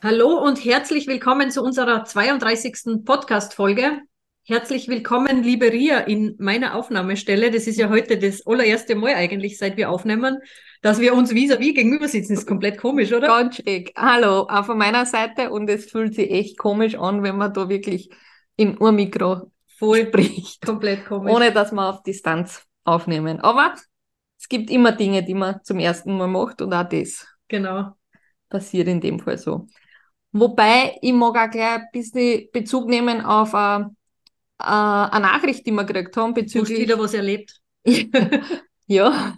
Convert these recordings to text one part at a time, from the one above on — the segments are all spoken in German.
Hallo und herzlich willkommen zu unserer 32. Podcast-Folge. Herzlich willkommen, liebe Ria, in meiner Aufnahmestelle. Das ist ja heute das allererste Mal eigentlich, seit wir aufnehmen, dass wir uns vis-à-vis gegenüber sitzen. Ist komplett komisch, oder? Ganz schräg. Hallo, auch von meiner Seite und es fühlt sich echt komisch an, wenn man da wirklich in Urmikro voll spricht. Komplett komisch. Ohne dass wir auf Distanz aufnehmen. Aber es gibt immer Dinge, die man zum ersten Mal macht und auch das Genau. passiert in dem Fall so. Wobei, ich mag auch gleich ein bisschen Bezug nehmen auf äh, äh, eine Nachricht, die wir gekriegt haben Du hast bezüglich... wieder was erlebt. ja.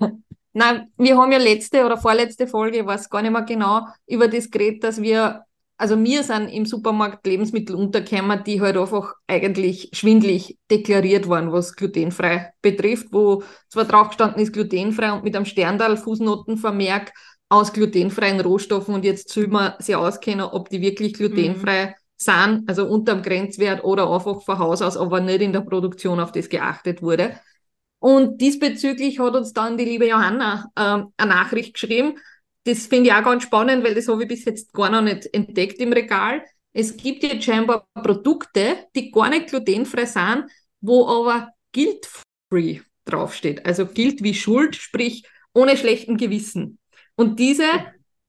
Nein, wir haben ja letzte oder vorletzte Folge, ich weiß gar nicht mehr genau, über das geredet, dass wir, also wir sind im Supermarkt Lebensmittel untergekommen, die halt einfach eigentlich schwindlig deklariert waren, was glutenfrei betrifft, wo zwar drauf gestanden ist glutenfrei und mit einem Sterndal Fußnotenvermerk aus glutenfreien Rohstoffen und jetzt soll man sich auskennen, ob die wirklich glutenfrei sind, also unterm Grenzwert oder einfach von Haus aus, aber nicht in der Produktion auf das geachtet wurde. Und diesbezüglich hat uns dann die liebe Johanna ähm, eine Nachricht geschrieben. Das finde ich auch ganz spannend, weil das habe ich bis jetzt gar noch nicht entdeckt im Regal. Es gibt jetzt scheinbar Produkte, die gar nicht glutenfrei sind, wo aber guilt-free draufsteht. Also gilt wie Schuld, sprich ohne schlechten Gewissen. Und diese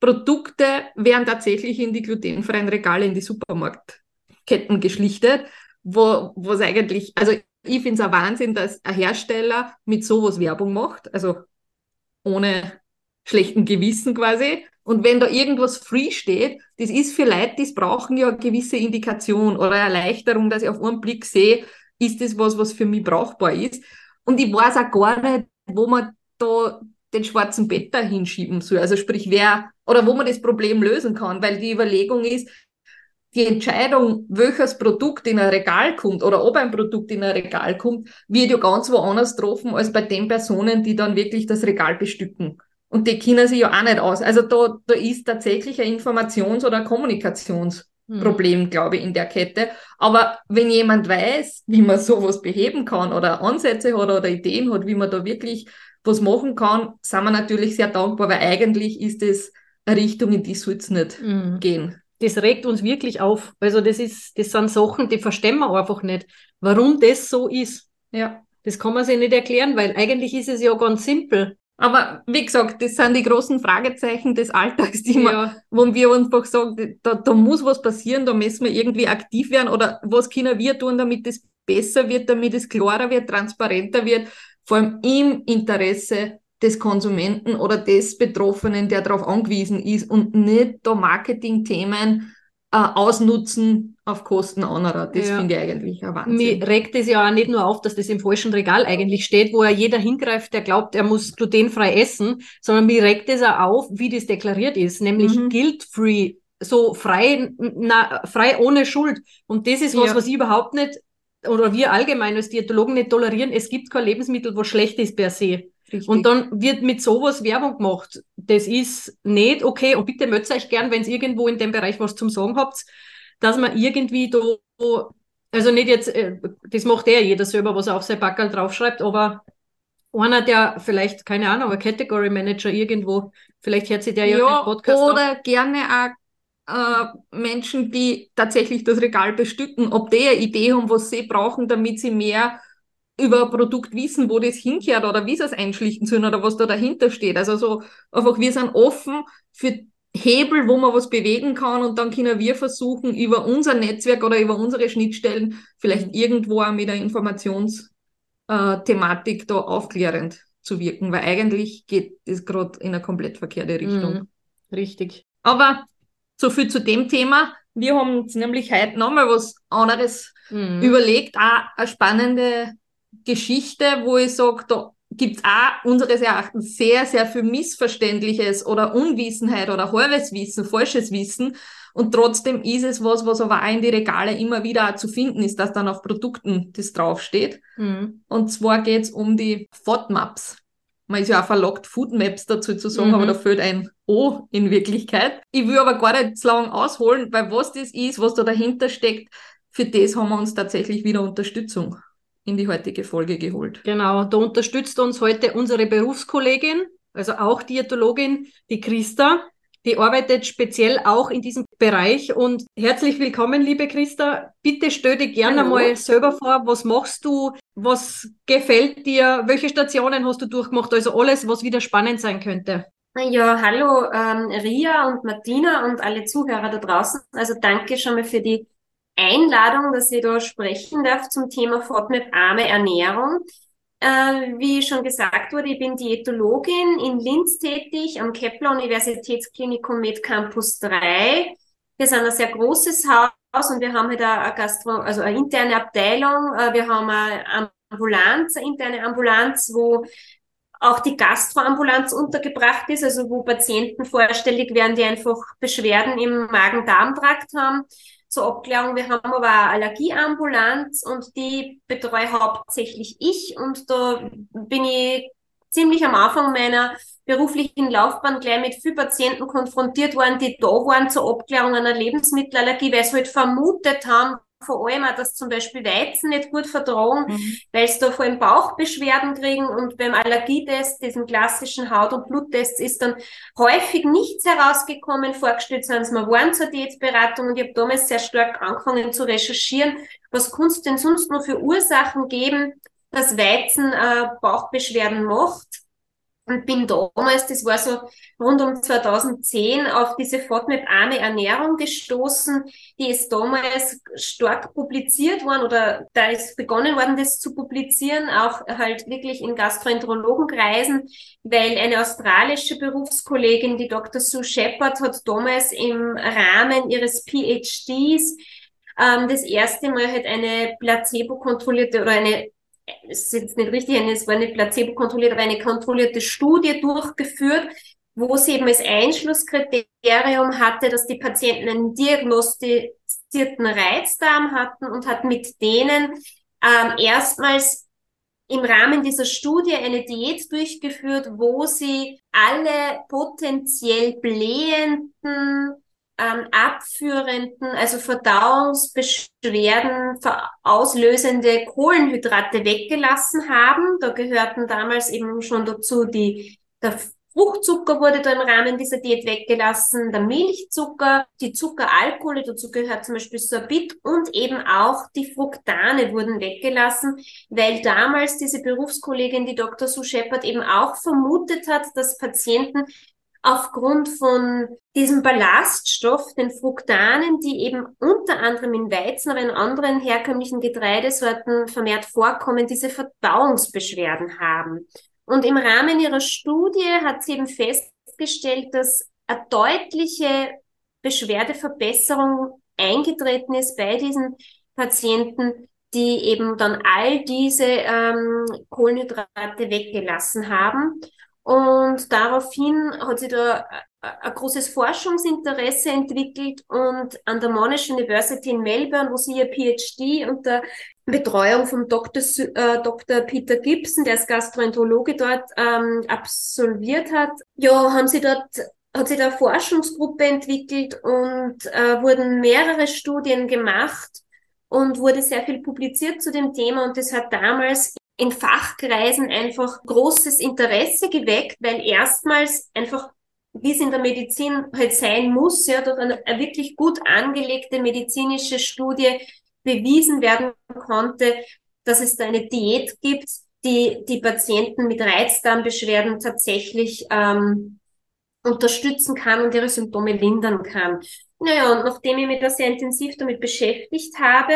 Produkte werden tatsächlich in die glutenfreien Regale, in die Supermarktketten geschlichtet, wo es eigentlich, also ich finde es ein Wahnsinn, dass ein Hersteller mit sowas Werbung macht, also ohne schlechten Gewissen quasi. Und wenn da irgendwas free steht, das ist für Leute, die brauchen ja eine gewisse Indikation oder Erleichterung, dass ich auf einen Blick sehe, ist das was, was für mich brauchbar ist. Und ich weiß auch gar nicht, wo man da den schwarzen Peter hinschieben soll. Also sprich, wer oder wo man das Problem lösen kann, weil die Überlegung ist, die Entscheidung, welches Produkt in ein Regal kommt oder ob ein Produkt in ein Regal kommt, wird ja ganz woanders getroffen als bei den Personen, die dann wirklich das Regal bestücken. Und die kennen sich ja auch nicht aus. Also da, da ist tatsächlich ein Informations- oder Kommunikationsproblem, glaube ich, in der Kette. Aber wenn jemand weiß, wie man sowas beheben kann oder Ansätze hat oder Ideen hat, wie man da wirklich was machen kann, sind wir natürlich sehr dankbar, weil eigentlich ist es eine Richtung, in die soll es nicht Mhm. gehen. Das regt uns wirklich auf. Also das ist, das sind Sachen, die verstehen wir einfach nicht, warum das so ist. Ja. Das kann man sich nicht erklären, weil eigentlich ist es ja ganz simpel. Aber wie gesagt, das sind die großen Fragezeichen des Alltags, die man, Ja. wo wir uns einfach sagen, da, da muss was passieren, da müssen wir irgendwie aktiv werden oder was können wir tun, damit es besser wird, damit es klarer wird, transparenter wird, vor allem im Interesse des Konsumenten oder des Betroffenen, der darauf angewiesen ist und nicht da Marketingthemen äh, ausnutzen auf Kosten anderer. Das Ja. finde ich eigentlich ein Wahnsinn. Mir regt es ja auch nicht nur auf, dass das im falschen Regal eigentlich steht, wo ja jeder hingreift, der glaubt, er muss glutenfrei essen, sondern mir regt es auch auf, wie das deklariert ist, nämlich Mhm. guilt-free, so frei, na, frei ohne Schuld. Und das ist was, Ja. was ich überhaupt nicht, oder wir allgemein als Diätologen nicht tolerieren. Es gibt kein Lebensmittel, wo schlecht ist per se. Richtig. Und dann wird mit sowas Werbung gemacht. Das ist nicht okay. Und bitte meldet euch gern, wenn ihr irgendwo in dem Bereich was zum Sagen habt, dass man irgendwie da, also nicht jetzt, äh, das macht ja jeder selber, was er auf sein Backerl draufschreibt, aber einer, der vielleicht, keine Ahnung, ein Category Manager irgendwo, vielleicht hört sich der ja, Ja, den Podcast an. oder gerne auch Menschen, die tatsächlich das Regal bestücken, ob die eine Idee haben, was sie brauchen, damit sie mehr über ein Produkt wissen, wo das hinkehrt oder wie sie es einschlichten sollen oder was da dahinter steht. Also so einfach, wir sind offen für Hebel, wo man was bewegen kann und dann können wir versuchen, über unser Netzwerk oder über unsere Schnittstellen vielleicht Mhm. irgendwo auch mit der Informationsthematik äh, da aufklärend zu wirken, weil eigentlich geht das gerade in eine komplett verkehrte Richtung. Mhm. Richtig. Aber so viel zu dem Thema. Wir haben uns nämlich heute nochmal was anderes Mhm. überlegt. Auch eine spannende Geschichte, wo ich sage, da gibt es auch unseres Erachtens sehr, sehr viel Missverständliches oder Unwissenheit oder halbes Wissen, falsches Wissen. Und trotzdem ist es was, was aber auch in die Regale immer wieder zu finden ist, dass dann auf Produkten das draufsteht. Mhm. Und zwar geht es um die FODMAPs. Man ist ja auch verlockt, Foodmaps dazu zu sagen, mhm. aber da fehlt ein O in Wirklichkeit. Ich will aber gar nicht zu lang ausholen, weil was das ist, was da dahinter steckt, für das haben wir uns tatsächlich wieder Unterstützung in die heutige Folge geholt. Genau, da unterstützt uns heute unsere Berufskollegin, also auch Diätologin, die Christa. Die arbeitet speziell auch in diesem Bereich und herzlich willkommen, liebe Christa. Bitte stell dich gerne Hallo. mal selber vor, was machst du, was gefällt dir, welche Stationen hast du durchgemacht, also alles, was wieder spannend sein könnte. Ja, hallo ähm, Ria und Martina und alle Zuhörer da draußen. Also danke schon mal für die Einladung, dass ich da sprechen darf zum Thema FODMAP-arme Ernährung. Äh, wie schon gesagt wurde, ich bin Diätologin in Linz tätig am Kepler Universitätsklinikum Med Campus 3. Wir sind ein sehr großes Haus und wir haben halt eine, Gastro also eine interne Abteilung. Äh, wir haben eine Ambulanz, eine interne Ambulanz, wo auch die Gastroambulanz untergebracht ist, also wo Patienten vorstellig werden, die einfach Beschwerden im Magen-Darm-Trakt haben zur Abklärung. Wir haben aber eine Allergieambulanz und die betreue hauptsächlich ich und da bin ich ziemlich am Anfang meiner beruflichen Laufbahn gleich mit vielen Patienten konfrontiert worden, die da waren zur Abklärung einer Lebensmittelallergie, weil sie halt vermutet haben, vor allem auch, dass zum Beispiel Weizen nicht gut vertragen, mhm. weil sie da vor allem Bauchbeschwerden kriegen und beim Allergietest, diesen klassischen Haut- und Bluttest, ist dann häufig nichts herausgekommen, vorgestellt sind sie mir waren zur Diätberatung und ich habe damals sehr stark angefangen zu recherchieren, was kann es denn sonst noch für Ursachen geben, dass Weizen äh, Bauchbeschwerden macht und bin damals, das war so rund um 2010, auf diese FODMAP-arme Ernährung gestoßen. Die ist damals stark publiziert worden oder da ist begonnen worden, das zu publizieren, auch halt wirklich in Gastroenterologenkreisen, weil eine australische Berufskollegin, die Dr. Sue Shepard, hat damals im Rahmen ihres PhDs ähm, das erste Mal halt eine placebo-kontrollierte oder eine es ist jetzt nicht richtig, es war nicht placebo kontrolliert, aber eine kontrollierte Studie durchgeführt, wo sie eben als Einschlusskriterium hatte, dass die Patienten einen diagnostizierten Reizdarm hatten und hat mit denen ähm, erstmals im Rahmen dieser Studie eine Diät durchgeführt, wo sie alle potenziell blähenden ähm, abführenden, also Verdauungsbeschwerden auslösende Kohlenhydrate weggelassen haben. Da gehörten damals eben schon dazu die, der Fruchtzucker wurde da im Rahmen dieser Diät weggelassen, der Milchzucker, die Zuckeralkohole, dazu gehört zum Beispiel Sorbit und eben auch die Fructane wurden weggelassen, weil damals diese Berufskollegin, die Dr. Sue Shepard, eben auch vermutet hat, dass Patienten aufgrund von diesem Ballaststoff, den Fructanen, die eben unter anderem in Weizen, aber in anderen herkömmlichen Getreidesorten vermehrt vorkommen, diese Verdauungsbeschwerden haben. Und im Rahmen ihrer Studie hat sie eben festgestellt, dass eine deutliche Beschwerdeverbesserung eingetreten ist bei diesen Patienten, die eben dann all diese ähm, Kohlenhydrate weggelassen haben. Und daraufhin hat sich da ein großes Forschungsinteresse entwickelt und an der Monash University in Melbourne, wo sie ihr PhD unter Betreuung vom Dr. Äh, Dr. Peter Gibson, der als Gastroenterologe dort ähm, absolviert hat, ja, haben sie dort hat sich da eine Forschungsgruppe entwickelt und äh, wurden mehrere Studien gemacht und wurde sehr viel publiziert zu dem Thema und das hat damals in Fachkreisen einfach großes Interesse geweckt, weil erstmals einfach, wie es in der Medizin halt sein muss, ja, durch eine, eine wirklich gut angelegte medizinische Studie bewiesen werden konnte, dass es da eine Diät gibt, die die Patienten mit Reizdarmbeschwerden tatsächlich ähm, unterstützen kann und ihre Symptome lindern kann. Naja, und nachdem ich mich da sehr intensiv damit beschäftigt habe,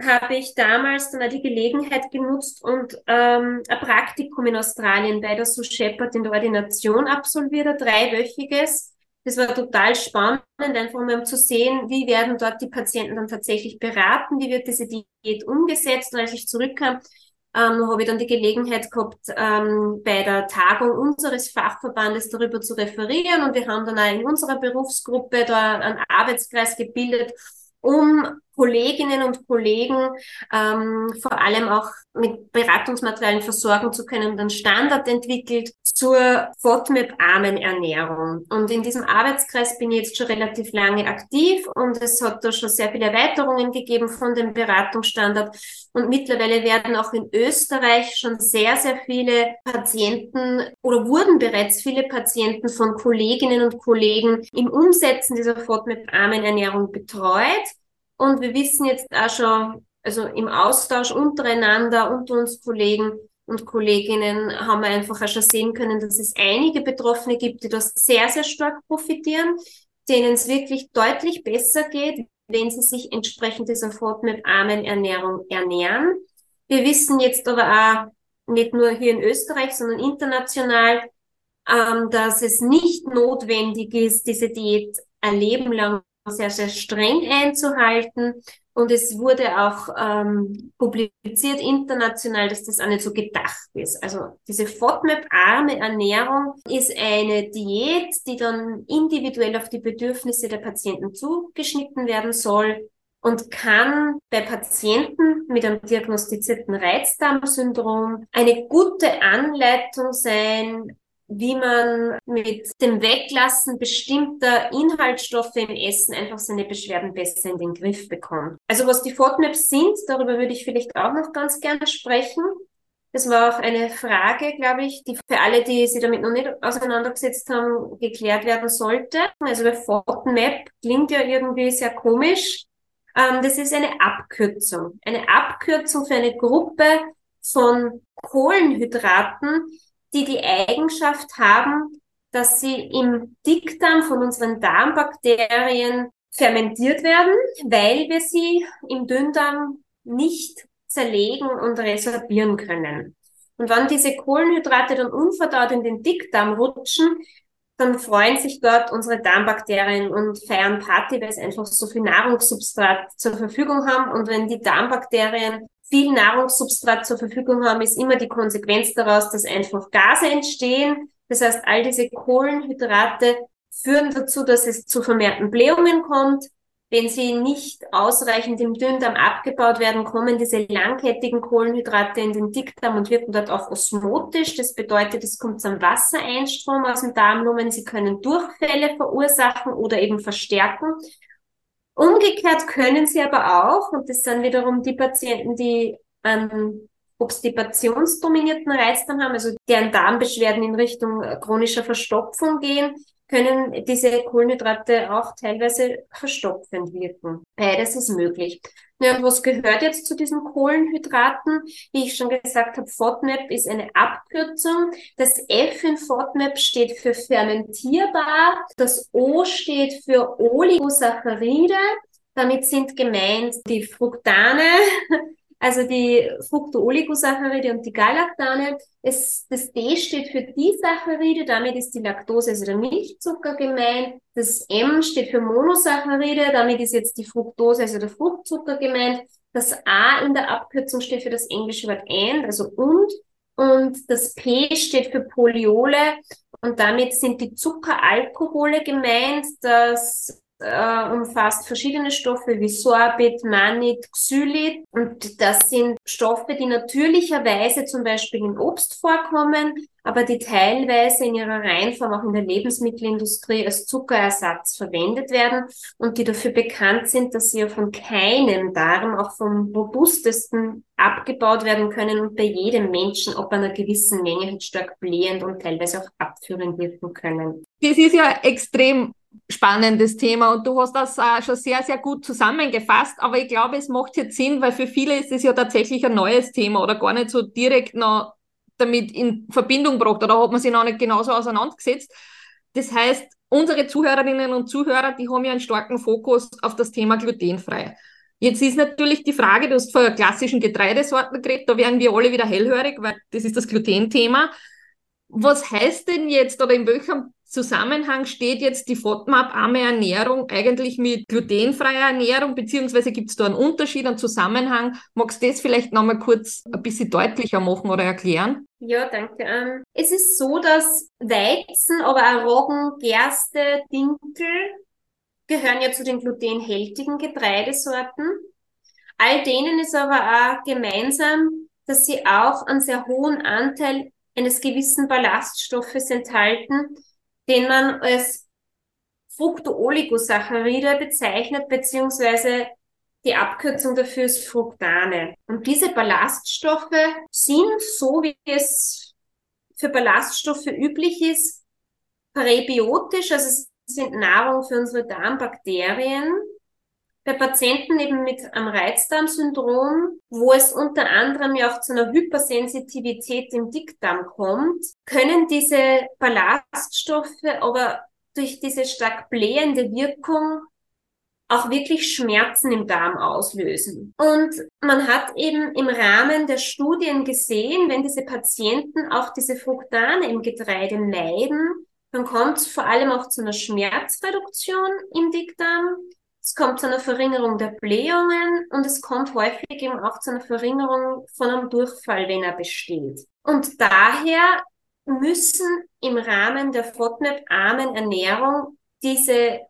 habe ich damals dann auch die Gelegenheit genutzt und ähm, ein Praktikum in Australien bei der Sue Shepherd in der Ordination absolviert, ein dreiwöchiges. Das war total spannend, einfach um zu sehen, wie werden dort die Patienten dann tatsächlich beraten, wie wird diese Diät umgesetzt. Und als ich zurückkam, ähm, habe ich dann die Gelegenheit gehabt, ähm, bei der Tagung unseres Fachverbandes darüber zu referieren. Und wir haben dann auch in unserer Berufsgruppe da einen Arbeitskreis gebildet, um Kolleginnen und Kollegen ähm, vor allem auch mit Beratungsmaterialien versorgen zu können und einen Standard entwickelt zur FODMAP-armen Ernährung. Und in diesem Arbeitskreis bin ich jetzt schon relativ lange aktiv und es hat da schon sehr viele Erweiterungen gegeben von dem Beratungsstandard. Und mittlerweile werden auch in Österreich schon sehr, sehr viele Patienten oder wurden bereits viele Patienten von Kolleginnen und Kollegen im Umsetzen dieser FODMAP-armen Ernährung betreut. Und wir wissen jetzt auch schon, also im Austausch untereinander, unter uns Kollegen und Kolleginnen, haben wir einfach auch schon sehen können, dass es einige Betroffene gibt, die das sehr, sehr stark profitieren, denen es wirklich deutlich besser geht, wenn sie sich entsprechend dieser FODMAP-armen Ernährung ernähren. Wir wissen jetzt aber auch, nicht nur hier in Österreich, sondern international, ähm, dass es nicht notwendig ist, diese Diät ein Leben lang sehr, sehr streng einzuhalten. Und es wurde auch ähm, publiziert international, dass das auch nicht so gedacht ist. Also diese FODMAP-arme Ernährung ist eine Diät, die dann individuell auf die Bedürfnisse der Patienten zugeschnitten werden soll und kann bei Patienten mit einem diagnostizierten Reizdarmsyndrom eine gute Anleitung sein, wie man mit dem Weglassen bestimmter Inhaltsstoffe im Essen einfach seine Beschwerden besser in den Griff bekommt. Also was die FODMAPs sind, darüber würde ich vielleicht auch noch ganz gerne sprechen. Das war auch eine Frage, glaube ich, die für alle, die sich damit noch nicht auseinandergesetzt haben, geklärt werden sollte. Also bei FODMAP klingt ja irgendwie sehr komisch. Ähm, das ist eine Abkürzung. Eine Abkürzung für eine Gruppe von Kohlenhydraten, die die Eigenschaft haben, dass sie im Dickdarm von unseren Darmbakterien fermentiert werden, weil wir sie im Dünndarm nicht zerlegen und resorbieren können. Und wenn diese Kohlenhydrate dann unverdaut in den Dickdarm rutschen, dann freuen sich dort unsere Darmbakterien und feiern Party, weil sie einfach so viel Nahrungssubstrat zur Verfügung haben. Und wenn die Darmbakterien viel Nahrungssubstrat zur Verfügung haben, ist immer die Konsequenz daraus, dass einfach Gase entstehen. Das heißt, all diese Kohlenhydrate führen dazu, dass es zu vermehrten Blähungen kommt. Wenn sie nicht ausreichend im Dünndarm abgebaut werden, kommen diese langkettigen Kohlenhydrate in den Dickdarm und wirken dort auch osmotisch. Das bedeutet, es kommt zum Wassereinstrom aus dem Darmlumen. Sie können Durchfälle verursachen oder eben verstärken. Umgekehrt können sie aber auch, und das sind wiederum die Patienten, die einen obstipationsdominierten Reizdarm haben, also deren Darmbeschwerden in Richtung chronischer Verstopfung gehen, können diese Kohlenhydrate auch teilweise verstopfend wirken. Beides ist möglich. Ja, und was gehört jetzt zu diesen Kohlenhydraten? Wie ich schon gesagt habe, FODMAP ist eine Abkürzung. Das F in FODMAP steht für fermentierbar. Das O steht für Oligosaccharide. Damit sind gemeint die Fructane, also die Fructooligosacharide und die Galactane. Es, das D steht für Disaccharide, damit ist die Laktose, also der Milchzucker gemeint. Das M steht für Monosaccharide, damit ist jetzt die Fructose, also der Fruchtzucker gemeint. Das A in der Abkürzung steht für das englische Wort and, also und. Und das P steht für Poliole und damit sind die Zuckeralkohole gemeint. Das äh, umfasst verschiedene Stoffe wie Sorbit, Mannit, Xylit. Und das sind Stoffe, die natürlicherweise zum Beispiel in Obst vorkommen, aber die teilweise in ihrer Reihenform auch in der Lebensmittelindustrie als Zuckerersatz verwendet werden und die dafür bekannt sind, dass sie ja von keinem Darm, auch vom robustesten, abgebaut werden können und bei jedem Menschen ob einer gewissen Menge halt stark blähend und teilweise auch abführend wirken können. Das ist ja extrem spannendes Thema und du hast das äh, schon sehr, sehr gut zusammengefasst, aber ich glaube, es macht jetzt Sinn, weil für viele ist es ja tatsächlich ein neues Thema oder gar nicht so direkt noch damit in Verbindung gebracht oder hat man sich noch nicht genauso auseinandergesetzt. Das heißt, unsere Zuhörerinnen und Zuhörer, die haben ja einen starken Fokus auf das Thema glutenfrei. Jetzt ist natürlich die Frage, du hast von klassischen Getreidesorten geredet, da werden wir alle wieder hellhörig, weil das ist das Glutenthema. Was heißt denn jetzt oder in welchem Zusammenhang steht jetzt die FODMAP arme Ernährung eigentlich mit glutenfreier Ernährung, beziehungsweise gibt es da einen Unterschied, einen Zusammenhang? Magst du das vielleicht nochmal kurz ein bisschen deutlicher machen oder erklären? Ja, danke. Ähm, es ist so, dass Weizen, aber auch Roggen, Gerste, Dinkel gehören ja zu den glutenhältigen Getreidesorten. All denen ist aber auch gemeinsam, dass sie auch einen sehr hohen Anteil eines gewissen Ballaststoffes enthalten, den man als Fructooligosacharide bezeichnet, beziehungsweise die Abkürzung dafür ist Fructane. Und diese Ballaststoffe sind, so wie es für Ballaststoffe üblich ist, präbiotisch, also es sind Nahrung für unsere Darmbakterien. Bei Patienten eben mit einem Reizdarmsyndrom, wo es unter anderem ja auch zu einer Hypersensitivität im Dickdarm kommt, können diese Ballaststoffe aber durch diese stark blähende Wirkung auch wirklich Schmerzen im Darm auslösen. Und man hat eben im Rahmen der Studien gesehen, wenn diese Patienten auch diese Fructane im Getreide meiden, dann kommt es vor allem auch zu einer Schmerzreduktion im Dickdarm. Es kommt zu einer Verringerung der Blähungen und es kommt häufig eben auch zu einer Verringerung von einem Durchfall, wenn er besteht. Und daher müssen im Rahmen der FODMAP-armen Ernährung diese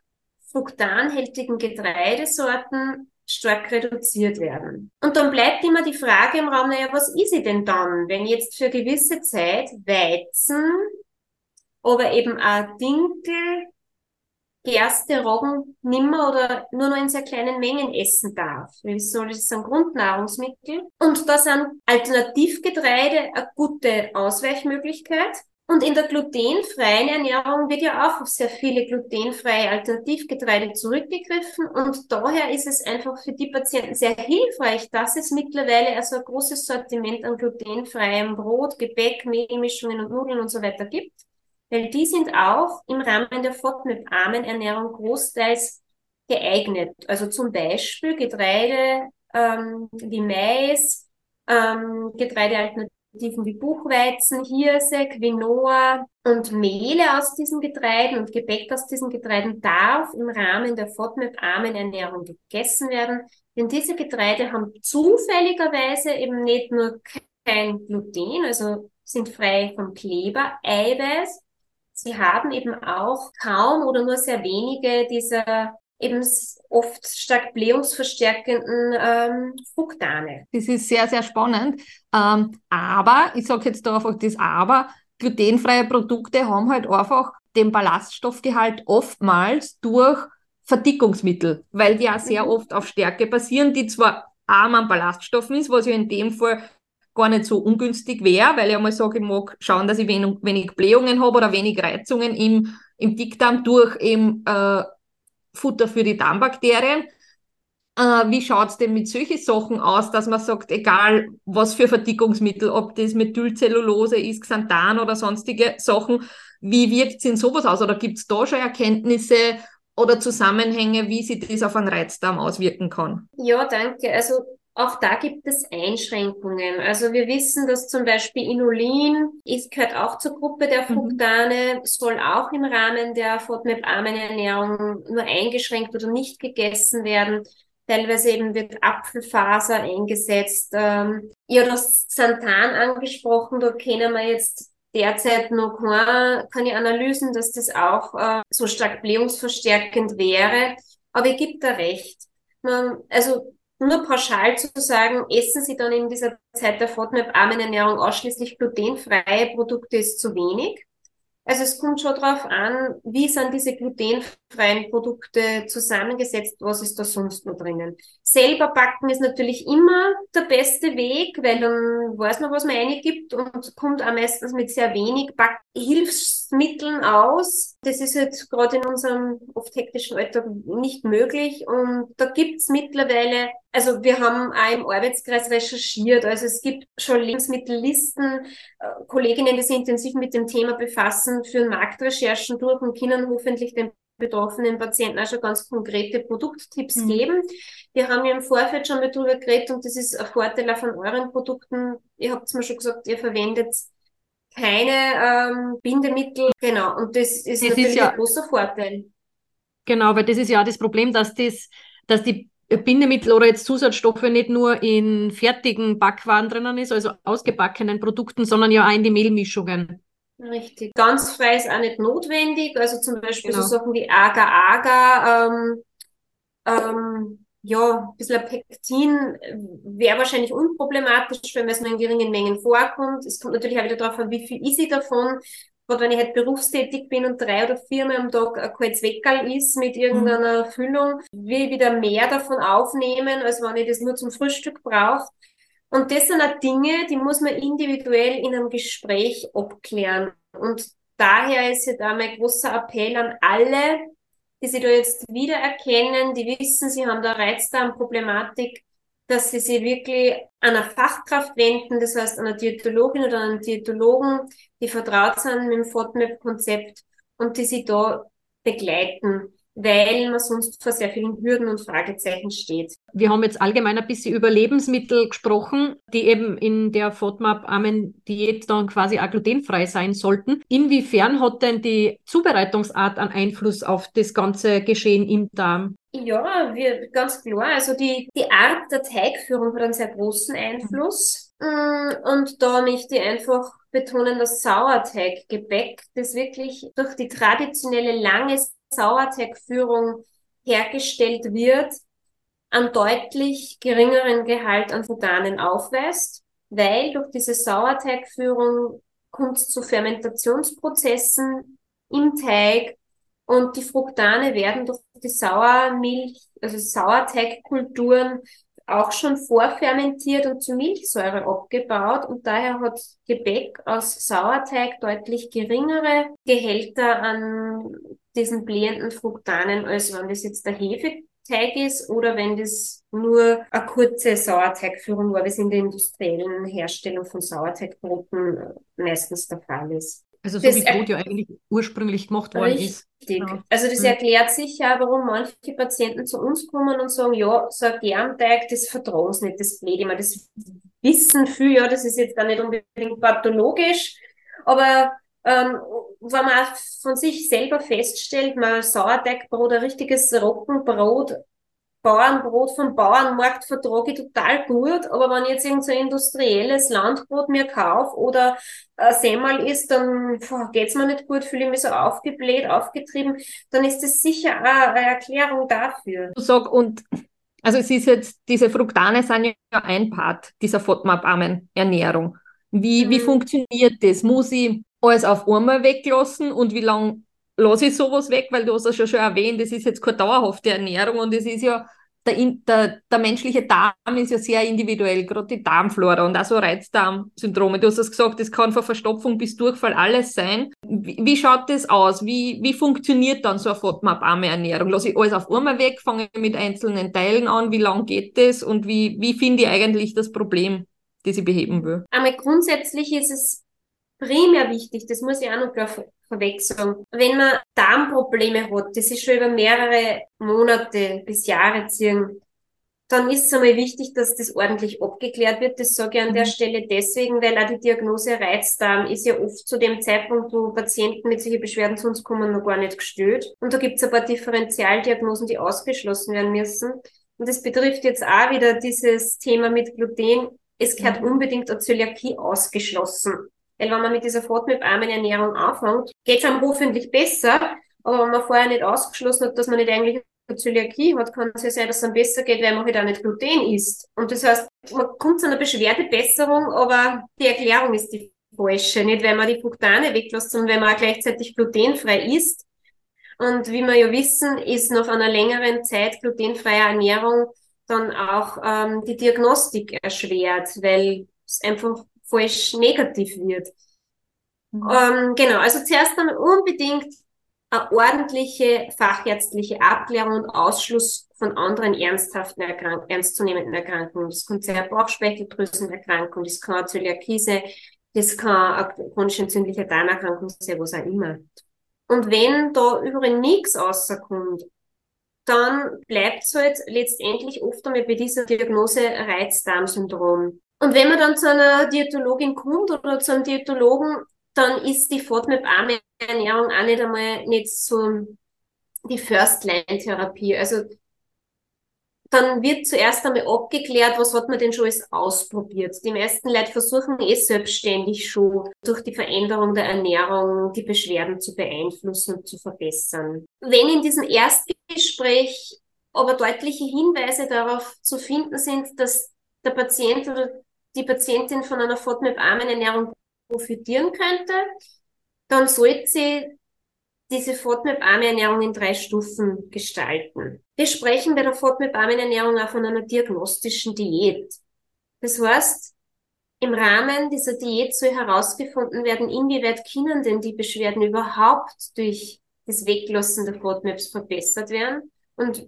fruktanhältigen Getreidesorten stark reduziert werden. Und dann bleibt immer die Frage im Raum, naja, was ist sie denn dann, wenn jetzt für gewisse Zeit Weizen, aber eben auch Dinkel, Gerste, Roggen nimmer oder nur noch in sehr kleinen Mengen essen darf. Wie soll das sind Grundnahrungsmittel. Und da sind Alternativgetreide eine gute Ausweichmöglichkeit. Und in der glutenfreien Ernährung wird ja auch auf sehr viele glutenfreie Alternativgetreide zurückgegriffen. Und daher ist es einfach für die Patienten sehr hilfreich, dass es mittlerweile also ein großes Sortiment an glutenfreiem Brot, Gebäck, Mehlmischungen und Nudeln und so weiter gibt. Weil die sind auch im Rahmen der FODMAP-armen Ernährung großteils geeignet. Also zum Beispiel Getreide ähm, wie Mais, ähm, Getreidealternativen Alternativen wie Buchweizen, Hirse, Quinoa und Mehle aus diesen Getreiden und Gebäck aus diesen Getreiden darf im Rahmen der FODMAP-armen Ernährung gegessen werden. Denn diese Getreide haben zufälligerweise eben nicht nur kein Gluten, also sind frei vom Kleber, Eiweiß. Sie haben eben auch kaum oder nur sehr wenige dieser eben oft stark blähungsverstärkenden ähm, Fructane. Das ist sehr, sehr spannend. Ähm, aber, ich sage jetzt da einfach das Aber, glutenfreie Produkte haben halt einfach den Ballaststoffgehalt oftmals durch Verdickungsmittel, weil die auch sehr mhm. oft auf Stärke basieren, die zwar arm an Ballaststoffen ist, was ja in dem Fall gar nicht so ungünstig wäre, weil ich einmal sage, ich mag schauen, dass ich wenig, wenig Blähungen habe oder wenig Reizungen im, im Dickdarm durch eben äh, Futter für die Darmbakterien. Äh, wie schaut's denn mit solchen Sachen aus, dass man sagt, egal was für Verdickungsmittel, ob das Methylcellulose ist, Xanthan oder sonstige Sachen, wie wirkt es in sowas aus? Oder gibt's da schon Erkenntnisse oder Zusammenhänge, wie sich das auf einen Reizdarm auswirken kann? Ja, danke. Also auch da gibt es Einschränkungen. Also wir wissen, dass zum Beispiel Inulin ist, gehört auch zur Gruppe der mhm. Fructane, mhm. soll auch im Rahmen der FODMAP-armen Ernährung nur eingeschränkt oder nicht gegessen werden. Teilweise eben wird Apfelfaser eingesetzt. Ähm, ihr habt das Xanthan angesprochen, da kennen wir jetzt derzeit noch keine, keine Analysen, dass das auch äh, so stark blähungsverstärkend wäre. Aber ihr gibt da recht. Man, also nur pauschal zu sagen, essen Sie dann in dieser Zeit der FODMAP-armen Ernährung ausschließlich glutenfreie Produkte ist zu wenig. Also es kommt schon darauf an, wie sind diese glutenfreien Produkte zusammengesetzt, was ist da sonst noch drinnen. Selber backen ist natürlich immer der beste Weg, weil dann weiß man, was man eingibt und kommt auch meistens mit sehr wenig Hilfsmitteln aus. Das ist jetzt gerade in unserem oft hektischen Alltag nicht möglich und da gibt's mittlerweile also wir haben auch im Arbeitskreis recherchiert. Also es gibt schon Lebensmittellisten, äh, Kolleginnen, die sich intensiv mit dem Thema befassen, führen Marktrecherchen durch und können hoffentlich den betroffenen Patienten auch schon ganz konkrete Produkttipps mhm. geben. Wir haben ja im Vorfeld schon mal drüber geredet und das ist ein Vorteil auch von euren Produkten. Ihr habt es mir schon gesagt, ihr verwendet keine ähm, Bindemittel. Genau, und das ist das natürlich ist ja, ein großer Vorteil. Genau, weil das ist ja auch das Problem, dass das, dass die Bindemittel oder jetzt Zusatzstoffe nicht nur in fertigen Backwaren drinnen ist, also ausgebackenen Produkten, sondern ja auch in die Mehlmischungen. Richtig. Ganz frei ist auch nicht notwendig. Also zum Beispiel genau. so Sachen wie Agar-Agar, ähm, ähm, ja, ein bisschen Pektin wäre wahrscheinlich unproblematisch, wenn es nur in geringen Mengen vorkommt. Es kommt natürlich auch wieder darauf an, wie viel ist ich davon. Gerade wenn ich halt berufstätig bin und drei oder viermal am Tag ein kaltes Weckerl ist mit irgendeiner mhm. Füllung, will ich wieder mehr davon aufnehmen, als wenn ich das nur zum Frühstück brauche. Und das sind auch Dinge, die muss man individuell in einem Gespräch abklären. Und daher ist ja da mein großer Appell an alle, die sich da jetzt wiedererkennen, die wissen, sie haben da Reizdarmproblematik, dass sie sich wirklich an eine Fachkraft wenden, das heißt an eine Diätologin oder einen Diätologen, die vertraut sind mit dem FODMAP-Konzept und die sie da begleiten weil man sonst vor sehr vielen Hürden und Fragezeichen steht. Wir haben jetzt allgemein ein bisschen über Lebensmittel gesprochen, die eben in der FODMAP-Armen-Diät dann quasi auch glutenfrei sein sollten. Inwiefern hat denn die Zubereitungsart einen Einfluss auf das ganze Geschehen im Darm? Ja, wir, ganz klar. Also die, die Art der Teigführung hat einen sehr großen Einfluss. Mhm. Und da möchte ich einfach betonen, dass Sauerteiggebäck, das wirklich durch die traditionelle lange Sauerteigführung hergestellt wird, einen deutlich geringeren Gehalt an Fruktanen aufweist, weil durch diese Sauerteigführung kommt es zu Fermentationsprozessen im Teig und die Fruktane werden durch die Sauermilch, also Sauerteigkulturen auch schon vorfermentiert und zu Milchsäure abgebaut und daher hat Gebäck aus Sauerteig deutlich geringere Gehälter an diesen blähenden Fruktanen, als wenn das jetzt der Hefeteig ist oder wenn das nur eine kurze Sauerteigführung war, wie es in der industriellen Herstellung von Sauerteigbroten meistens der Fall ist. Also so das wie Brot ja eigentlich ursprünglich gemacht worden richtig. ist. Ja. Also das hm. erklärt sich ja, warum manche Patienten zu uns kommen und sagen, ja, so ein Germteig, das vertragen sie nicht, das bläht immer. Das wissen viel, ja, das ist jetzt gar nicht unbedingt pathologisch, aber ähm, wenn man von sich selber feststellt, mal Sauerteigbrot, ein richtiges Roggenbrot, Bauernbrot vom Bauernmarkt vertrage ich total gut, aber wenn ich jetzt irgend so industrielles Landbrot mir kaufe oder ein Semmel ist, dann geht's mir nicht gut, fühle ich mich so aufgebläht, aufgetrieben, dann ist das sicher eine Erklärung dafür. Du sag, und also es ist jetzt, diese Fruktane sind ja ein Part dieser FODMAP-armen Ernährung. Wie, mhm. wie funktioniert das? Muss ich alles auf einmal weglassen und wie lange lasse ich sowas weg, weil du hast ja schon, schon erwähnt, das ist jetzt keine dauerhafte Ernährung und es ist ja, der, der, der menschliche Darm ist ja sehr individuell, gerade die Darmflora und auch so Reizdarmsyndrome. Du hast es gesagt, das kann von Verstopfung bis Durchfall alles sein. Wie, wie schaut das aus? Wie, wie funktioniert dann so eine FODMAP-arme Ernährung? Lasse ich alles auf einmal weg, fange mit einzelnen Teilen an? Wie lang geht das? Und wie, wie finde ich eigentlich das Problem, das ich beheben will? Einmal grundsätzlich ist es primär wichtig, das muss ich auch noch gleich vorweg sagen. Wenn man Darmprobleme hat, das ist schon über mehrere Monate bis Jahre ziehen, dann ist es einmal wichtig, dass das ordentlich abgeklärt wird. Das sage ich an der mhm. Stelle deswegen, weil auch die Diagnose Reizdarm ist ja oft zu dem Zeitpunkt, wo Patienten mit solchen Beschwerden zu uns kommen, noch gar nicht gestellt. Und da gibt es ein paar Differentialdiagnosen, die ausgeschlossen werden müssen. Und das betrifft jetzt auch wieder dieses Thema mit Gluten. Es gehört mhm. unbedingt eine Zöliakie ausgeschlossen. Weil wenn man mit dieser FODMAP-armen Ernährung anfängt, geht es einem hoffentlich besser. Aber wenn man vorher nicht ausgeschlossen hat, dass man nicht eigentlich eine Zöliakie hat, kann es ja sein, dass es einem besser geht, weil man halt auch nicht Gluten isst. Und das heißt, man kommt zu einer Beschwerdebesserung, aber die Erklärung ist die falsche. Nicht, weil man die Fructane weglässt, sondern weil man auch gleichzeitig glutenfrei isst. Und wie wir ja wissen, ist nach einer längeren Zeit glutenfreier Ernährung dann auch ähm, die Diagnostik erschwert, weil es einfach falsch negativ wird. Mhm. Ähm, genau, also zuerst einmal unbedingt eine ordentliche fachärztliche Abklärung und Ausschluss von anderen ernsthaften Erkrank ernstzunehmenden Erkrankungen. Das kann sein Bauchspeicheldrüsenerkrankung, das kann sein, das kann chronisch entzündliche Darmerkrankung sein, was auch immer. Und wenn da übrigens nichts rauskommt, dann bleibt es halt letztendlich oft einmal bei dieser Diagnose Reizdarmsyndrom. Und wenn man dann zu einer Diätologin kommt oder zu einem Diätologen, dann ist die FODMAP-arme Ernährung auch nicht einmal nicht so die First-Line-Therapie. Also dann wird zuerst einmal abgeklärt, was hat man denn schon alles ausprobiert. Die meisten Leute versuchen eh selbstständig schon durch die Veränderung der Ernährung die Beschwerden zu beeinflussen und zu verbessern. Wenn in diesem Erstgespräch aber deutliche Hinweise darauf zu finden sind, dass der Patient oder die Patientin von einer FODMAP-armen Ernährung profitieren könnte, dann sollte sie diese FODMAP-arme Ernährung in drei Stufen gestalten. Wir sprechen bei der FODMAP-armen Ernährung auch von einer diagnostischen Diät. Das heißt, im Rahmen dieser Diät soll herausgefunden werden, inwieweit können denn die Beschwerden überhaupt durch das Weglassen der FODMAPs verbessert werden und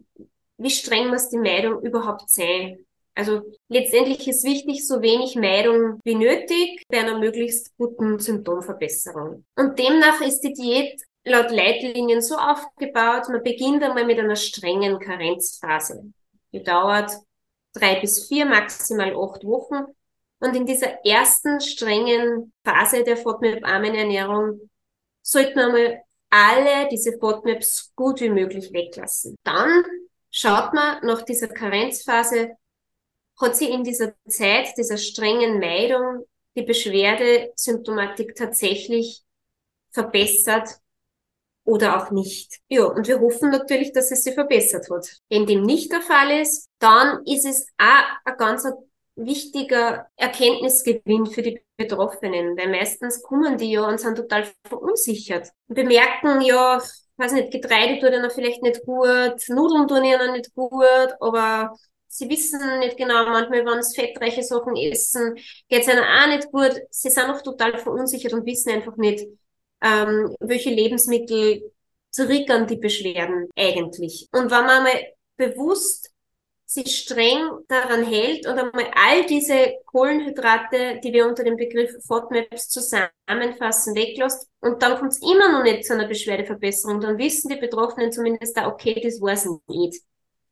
wie streng muss die Meidung überhaupt sein. Also letztendlich ist wichtig, so wenig Meidung wie nötig bei einer möglichst guten Symptomverbesserung. Und demnach ist die Diät laut Leitlinien so aufgebaut, man beginnt einmal mit einer strengen Karenzphase. Die dauert drei bis vier, maximal acht Wochen. Und in dieser ersten strengen Phase der FODMAP-armen Ernährung sollten wir einmal alle diese FODMAPs gut wie möglich weglassen. Dann schaut man nach dieser Karenzphase, hat sie in dieser Zeit dieser strengen Meidung die Beschwerdesymptomatik tatsächlich verbessert oder auch nicht. Ja, und wir hoffen natürlich, dass es sie verbessert hat. Wenn dem nicht der Fall ist, dann ist es auch ein ganz wichtiger Erkenntnisgewinn für die Betroffenen, weil meistens kommen die ja und sind total verunsichert. Und bemerken ja, weiß nicht, Getreide tut ihnen vielleicht nicht gut, Nudeln tun ihnen nicht gut, aber sie wissen nicht genau, manchmal, wenn sie fettreiche Sachen essen, geht es ihnen auch nicht gut. Sie sind auch total verunsichert und wissen einfach nicht, ähm, welche Lebensmittel triggern die Beschwerden eigentlich. Und wenn man mal bewusst sich streng daran hält und einmal all diese Kohlenhydrate, die wir unter dem Begriff FODMAPs zusammenfassen, weglässt und dann kommt es immer noch nicht zu einer Beschwerdeverbesserung, dann wissen die Betroffenen zumindest da, okay, das war's nicht.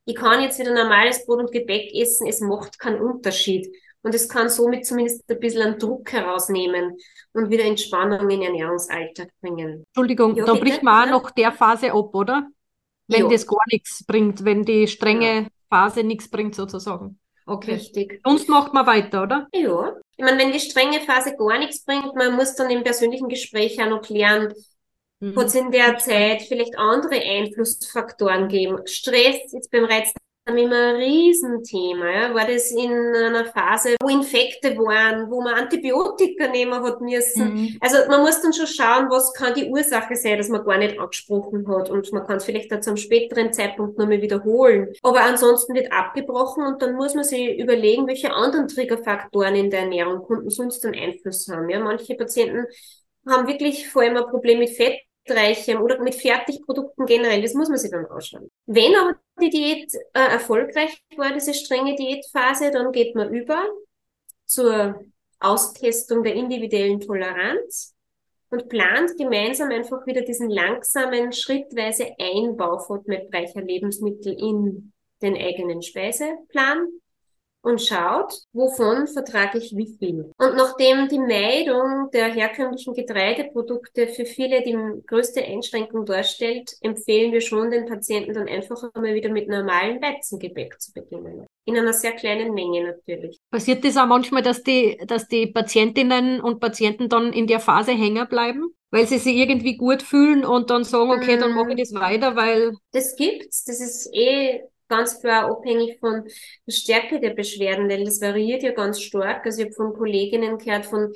Ich kann jetzt wieder normales Brot und Gebäck essen, es macht keinen Unterschied. Und es kann somit zumindest ein bisschen einen Druck herausnehmen und wieder Entspannung in den Ernährungsalltag bringen. Entschuldigung, ja, da bricht man auch noch der Phase ab, oder? Wenn ja. das gar nichts bringt, wenn die strenge. Phase nichts bringt sozusagen. Okay. Richtig. Sonst macht man weiter, oder? Ja. Ich meine, wenn die strenge Phase gar nichts bringt, man muss dann im persönlichen Gespräch auch noch klären, mhm. hat es in der Zeit vielleicht andere Einflussfaktoren gegeben. Stress jetzt beim Reiz immer ein Riesenthema. Ja. War das in einer Phase, wo Infekte waren, wo man Antibiotika nehmen hat müssen. Mhm. Also man muss dann schon schauen, was kann die Ursache sein, dass man gar nicht angesprochen hat. Und man kann es vielleicht dann zum späteren Zeitpunkt nochmal wiederholen. Aber ansonsten wird abgebrochen und dann muss man sich überlegen, welche anderen Triggerfaktoren in der Ernährung könnten sonst einen Einfluss haben. Ja, manche Patienten haben wirklich vor allem ein Problem mit Fett Fettreichem oder mit Fertigprodukten generell, das muss man sich dann anschauen. Wenn aber die Diät äh, erfolgreich war, diese strenge Diätphase, dann geht man über zur Austestung der individuellen Toleranz und plant gemeinsam einfach wieder diesen langsamen, schrittweise Einbau von fettreicher Lebensmittel in den eigenen Speiseplan und schaut, wovon vertrage ich wie viel. Und nachdem die Meidung der herkömmlichen Getreideprodukte für viele die größte Einschränkung darstellt, empfehlen wir schon den Patienten dann einfach einmal wieder mit normalem Weizengebäck zu beginnen. In einer sehr kleinen Menge natürlich. Passiert das auch manchmal, dass die, dass die Patientinnen und Patienten dann in der Phase hängen bleiben? Weil sie sich irgendwie gut fühlen und dann sagen, okay, dann mache ich das weiter, weil. Das gibt's. Das ist eh ganz klar abhängig von der Stärke der Beschwerden, denn das variiert ja ganz stark. Also ich habe von Kolleginnen gehört von,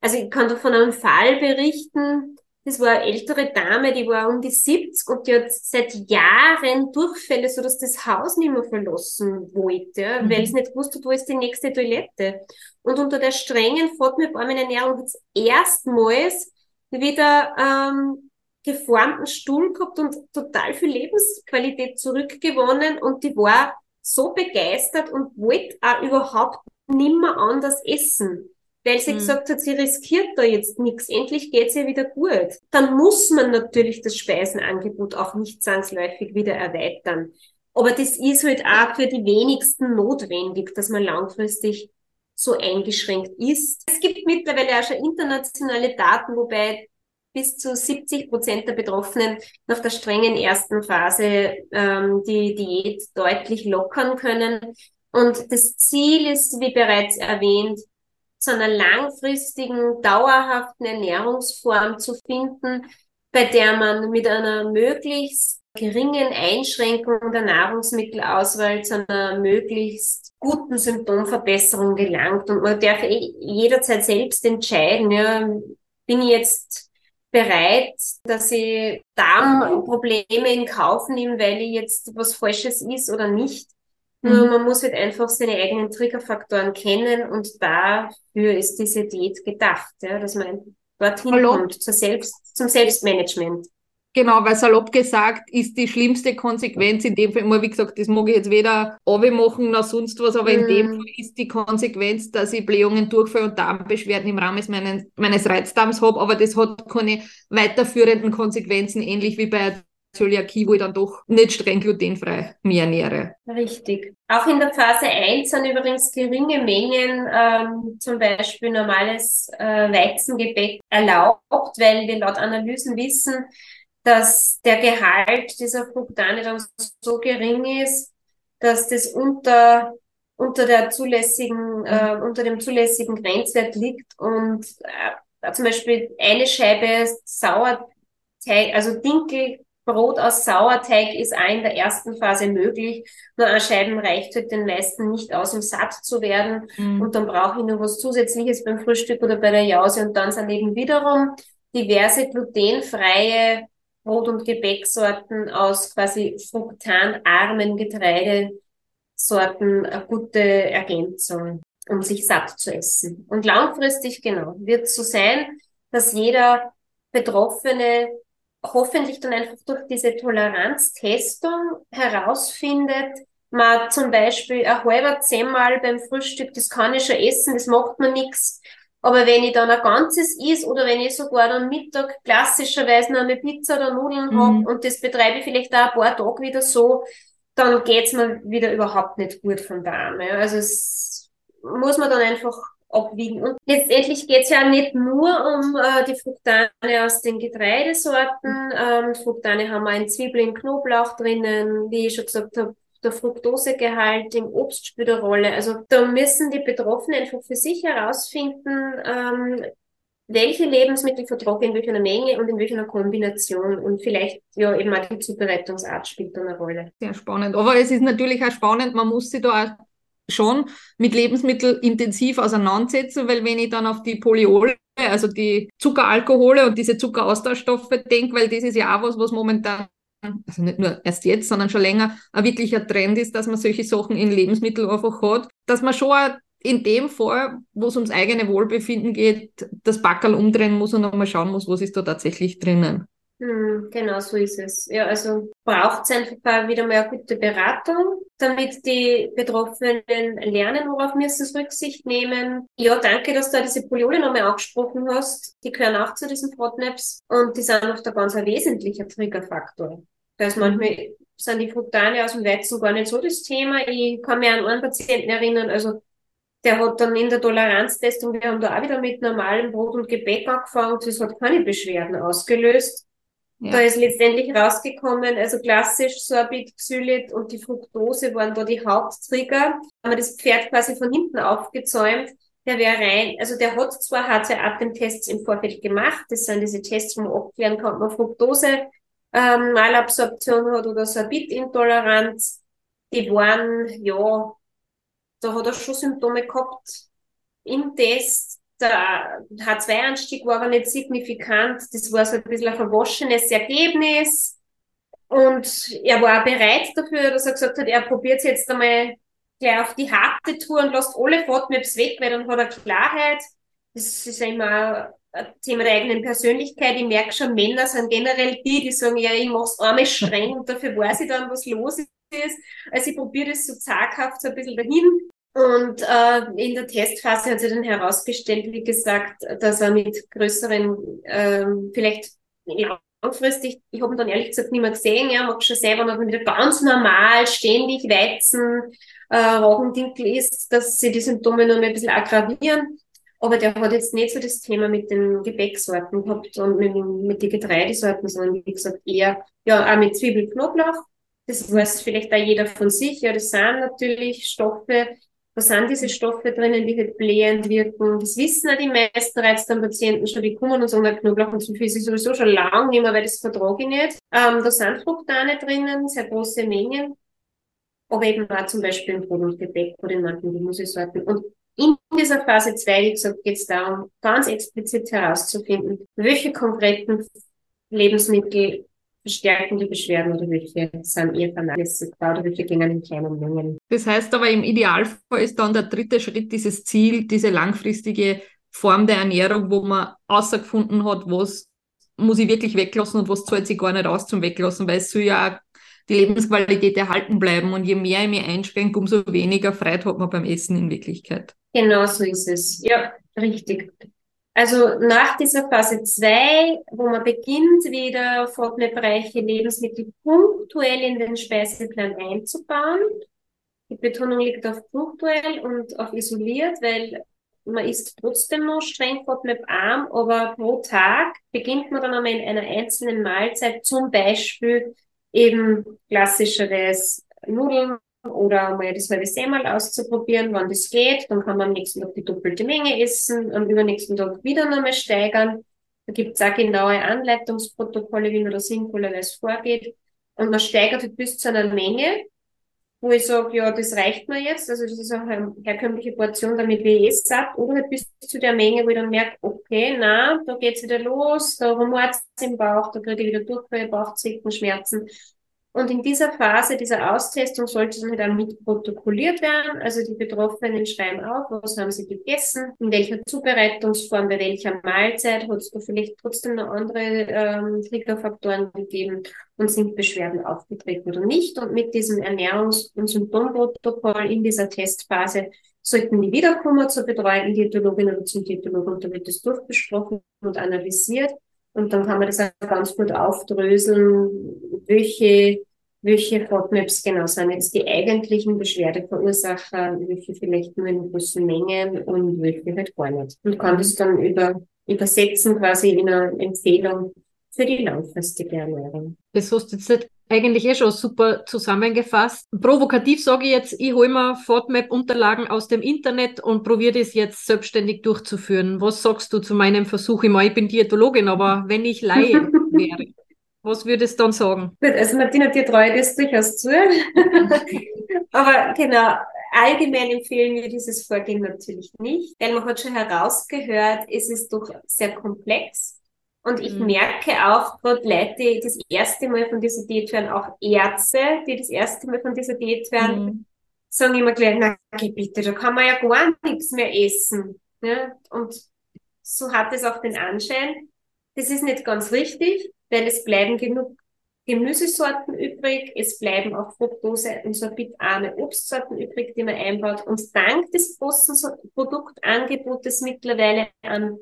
also ich kann da von einem Fall berichten, das war eine ältere Dame, die war um die 70 und die hat seit Jahren Durchfälle, so dass das Haus nicht mehr verlassen wollte, mhm. weil es nicht wusste, wo ist die nächste Toilette. Und unter der strengen fortmirbarmen Ernährung hat es erstmals wieder ähm, geformten Stuhl gehabt und total viel Lebensqualität zurückgewonnen und die war so begeistert und wollte auch überhaupt nimmer anders essen. Weil sie mhm. gesagt hat, sie riskiert da jetzt nichts. Endlich geht's ihr wieder gut. Dann muss man natürlich das Speisenangebot auch nicht zwangsläufig wieder erweitern. Aber das ist halt auch für die wenigsten notwendig, dass man langfristig so eingeschränkt ist. Es gibt mittlerweile auch schon internationale Daten, wobei bis zu 70 Prozent der Betroffenen nach der strengen ersten Phase ähm, die Diät deutlich lockern können. Und das Ziel ist, wie bereits erwähnt, zu einer langfristigen, dauerhaften Ernährungsform zu finden, bei der man mit einer möglichst geringen Einschränkung der Nahrungsmittelauswahl zu einer möglichst guten Symptomverbesserung gelangt. Und man darf eh jederzeit selbst entscheiden, ja, bin ich jetzt bereit, dass ich Darmprobleme in Kauf nehme, weil ich jetzt was Falsches ist oder nicht. Nur mhm. man muss halt einfach seine eigenen Triggerfaktoren kennen und dafür ist diese Diät gedacht, ja, dass man dorthin Hallo. kommt, zur Selbst, zum Selbstmanagement. Genau, weil salopp gesagt ist die schlimmste Konsequenz in dem Fall immer, wie gesagt, das mag ich jetzt weder machen noch sonst was, aber mm. in dem mhm. Fall ist die Konsequenz, dass ich Blähungen, Durchfall und Darmbeschwerden im Rahmen meines, meines Reizdarms habe, aber das hat keine weiterführenden Konsequenzen, ähnlich wie bei Zöliakie, wo ich dann doch nicht streng glutenfrei mich ernähre. Richtig. Auch in der Phase 1 sind übrigens geringe Mengen, ähm, zum Beispiel normales äh, Weizengebäck erlaubt, weil wir laut Analysen wissen, dass der Gehalt dieser Fructane dann so gering ist, dass das unter unter der zulässigen, äh, unter dem zulässigen Grenzwert liegt und äh, zum Beispiel eine Scheibe Sauerteig, also Dinkelbrot aus Sauerteig ist auch in der ersten Phase möglich. Nur ein Scheiben reicht halt den meisten nicht aus, um satt zu werden. Mhm. Und dann brauche ich noch was Zusätzliches beim Frühstück oder bei der Jause und dann sind eben wiederum diverse glutenfreie Brot- und Gebäcksorten aus quasi fruktanarmen Getreidesorten eine gute Ergänzung, um sich satt zu essen. Und langfristig, genau, wird es so sein, dass jeder Betroffene hoffentlich dann einfach durch diese Toleranztestung herausfindet, man zum Beispiel ein halber zehnmal beim Frühstück, das kann ich schon essen, das macht mir nichts. Aber wenn ich dann ein ganzes is oder wenn ich sogar dann Mittag klassischerweise noch eine Pizza oder Nudeln mhm. hab und das betreibe ich vielleicht auch ein paar Tage wieder so, dann geht's mir wieder überhaupt nicht gut von da Ja. Also es muss man dann einfach abwiegen. Und letztendlich geht's ja nicht nur um äh, die Fructane aus den Getreidesorten. Ähm, Fructane haben wir in Zwiebeln, Knoblauch drinnen, wie ich schon gesagt habe, der Fructosegehalt im Obst spielt eine Rolle. Also da müssen die Betroffenen einfach für sich herausfinden, ähm, welche Lebensmittel vertrage in welcher Menge und in welcher Kombination und vielleicht ja eben auch die Zubereitungsart spielt eine Rolle. Sehr spannend. Aber es ist natürlich auch spannend, man muss sich da auch schon mit Lebensmitteln intensiv auseinandersetzen, weil wenn ich dann auf die Polyole, also die Zuckeralkohole und diese Zuckeraustauschstoffe denke, weil das ist ja auch was, was momentan also nicht nur erst jetzt, sondern schon länger, ein wirklicher Trend ist, dass man solche Sachen in Lebensmitteln einfach hat, dass man schon in dem Fall, wo es ums eigene Wohlbefinden geht, das Backerl umdrehen muss und einmal schauen muss, was ist da tatsächlich drinnen. Hm, genau so ist es. Ja, also braucht es einfach wieder mal eine gute Beratung, damit die Betroffenen lernen, worauf müssen sie Rücksicht nehmen. Ja, danke, dass du diese Poliole nochmal angesprochen hast. Die gehören auch zu diesen FODMAPs und die sind auch der ganz ein wesentlicher Triggerfaktor. Da ist manchmal sind die Fructane aus dem Weizen gar nicht so das Thema. Ich kann mich an einen Patienten erinnern, also der hat dann in der Toleranztestung, wir haben da auch wieder mit normalem Brot und Gebäck angefangen, das hat keine Beschwerden ausgelöst. Ja. Da ist letztendlich rausgekommen, also klassisch Sorbit, Xylit und die Fructose waren da die Haupttrigger. Haben wir das Pferd quasi von hinten aufgezäumt. Der wäre rein, also der hat zwar HC-Atemtests im Vorfeld gemacht, das sind diese Tests, wo man abklären kann, ob man Fructose ähm, Malabsorption hat oder Sorbitintoleranz, die waren, ja, da hat er schon Symptome gehabt im Test. Der H2-Anstieg war aber nicht signifikant. Das war so ein bisschen ein verwaschenes Ergebnis. Und er war bereit dafür, dass er gesagt hat, er probiert es jetzt einmal gleich auf die harte Tour und lässt alle FODMAPs weg, weil dann hat er Klarheit. Das ist ja immer Thema der eigenen Persönlichkeit. Ich merke schon, Männer sind generell die, die sagen, ja, ich mach's einmal streng und dafür weiß ich dann, was los ist. Also ich probiere das so zaghaft so ein bisschen dahin. Und äh, in der Testphase hat sich dann herausgestellt, wie gesagt, dass er mit größeren, äh, vielleicht langfristig, ich habe ihn dann ehrlich gesagt nicht mehr gesehen, ja, mag schon selber noch wieder ganz normal, ständig Weizen, äh, Roggendinkel isst, dass sie die Symptome noch ein bisschen aggravieren. Aber der hat jetzt nicht so das Thema mit den Gebäcksorten gehabt und mit, mit den Getreidesorten, sondern wie gesagt eher, ja, auch mit Zwiebel, Knoblauch. Das weiß vielleicht auch jeder von sich. Ja, das sind natürlich Stoffe, da sind diese Stoffe drinnen, die halt blähend wirken. Das wissen auch die meisten Reizdarmpatienten schon, die kommen und sagen, Knoblauch und so viel ist sowieso schon lang nicht mehr, weil das vertrage ich nicht. Ähm, da sind Fructane drinnen, sehr große Mengen. Aber eben auch zum Beispiel im Brot und Gebäck oder in manchen Gemüsesorten. Und in dieser Phase 2, wie gesagt, geht es darum, ganz explizit herauszufinden, welche konkreten Lebensmittel verstärken die Beschwerden oder welche sind eher vernachlässigbar oder welche gehen in kleinen Mengen. Das heißt aber im Idealfall ist dann der dritte Schritt dieses Ziel, diese langfristige Form der Ernährung, wo man außergefunden hat, was muss ich wirklich weglassen und was zahlt sich gar nicht aus zum Weglassen, weil es soll ja die Lebensqualität erhalten bleiben und je mehr ich mich einschränke, umso weniger Freude hat man beim Essen in Wirklichkeit. Genau so ist es. Ja, richtig. Also nach dieser Phase 2, wo man beginnt, wieder fortnebreiche Lebensmittel punktuell in den Speiseplan einzubauen. Die Betonung liegt auf punktuell und auf isoliert, weil man isst trotzdem noch streng FODMAP-arm, aber pro Tag beginnt man dann einmal in einer einzelnen Mahlzeit, zum Beispiel eben klassischeres Nudeln oder mal das halbe Semmel auszuprobieren, wann das geht. Dann kann man am nächsten Tag die doppelte Menge essen, am übernächsten Tag wieder nochmal steigern. Da gibt es auch genaue Anleitungsprotokolle, wie man da sinnvollerweise vorgeht. Und man steigert bis zu einer Menge, wo ich sage, ja, das reicht mir jetzt. Also das ist auch eine herkömmliche Portion, damit wir eh satt. Oder halt bis zu der Menge, wo ich dann merke, okay, na, da geht's wieder los, da rumort im Bauch, da kriege ich wieder Durchfall, Bauchzwicken, Schmerzen. Und in dieser Phase dieser Austestung sollte dann auch mitprotokolliert werden. Also die Betroffenen schreiben auf, was haben sie gegessen, in welcher Zubereitungsform, bei welcher Mahlzeit, hat es da vielleicht trotzdem noch andere ähm, Triggerfaktoren gegeben und sind Beschwerden aufgetreten oder nicht. Und mit diesem Ernährungs- und Symptomprotokoll in dieser Testphase sollten die wiederkommen zur betreuenden Diätologin oder zum Diätologen und da wird das durchbesprochen und analysiert. Und dann kann man das auch ganz gut aufdröseln, welche, welche FODMAPs genau sind jetzt die eigentlichen Beschwerdeverursacher, welche vielleicht nur in großen Mengen und welche halt gar nicht. Und kann das dann über, übersetzen quasi in eine Empfehlung für die langfristige Ernährung. Das hast du jetzt eigentlich eh schon super zusammengefasst. Provokativ sage ich jetzt, ich hole mir FODMAP-Unterlagen aus dem Internet und probiere das jetzt selbstständig durchzuführen. Was sagst du zu meinem Versuch? Ich meine, ich bin Diätologin, aber wenn ich Laie wäre, was würdest du dann sagen? Gut, also Martina, dir treue das durchaus zu. aber genau, allgemein empfehlen wir dieses Vorgehen natürlich nicht, weil man hat schon herausgehört, es ist doch sehr komplex und ich mhm. merke auch gerade Leute, die das erste Mal von dieser Diät hören, auch Ärzte, die das erste Mal von dieser Diät hören, mhm. sagen immer gleich, na bitte, da kann man ja gar nichts mehr essen. Ja? Und so hat es auch den Anschein. Das ist nicht ganz richtig, weil es bleiben genug Gemüsesorten übrig, es bleiben auch Fructose- und sorbitarme Obstsorten übrig, die man einbaut. Und dank des großen Produktangebotes mittlerweile an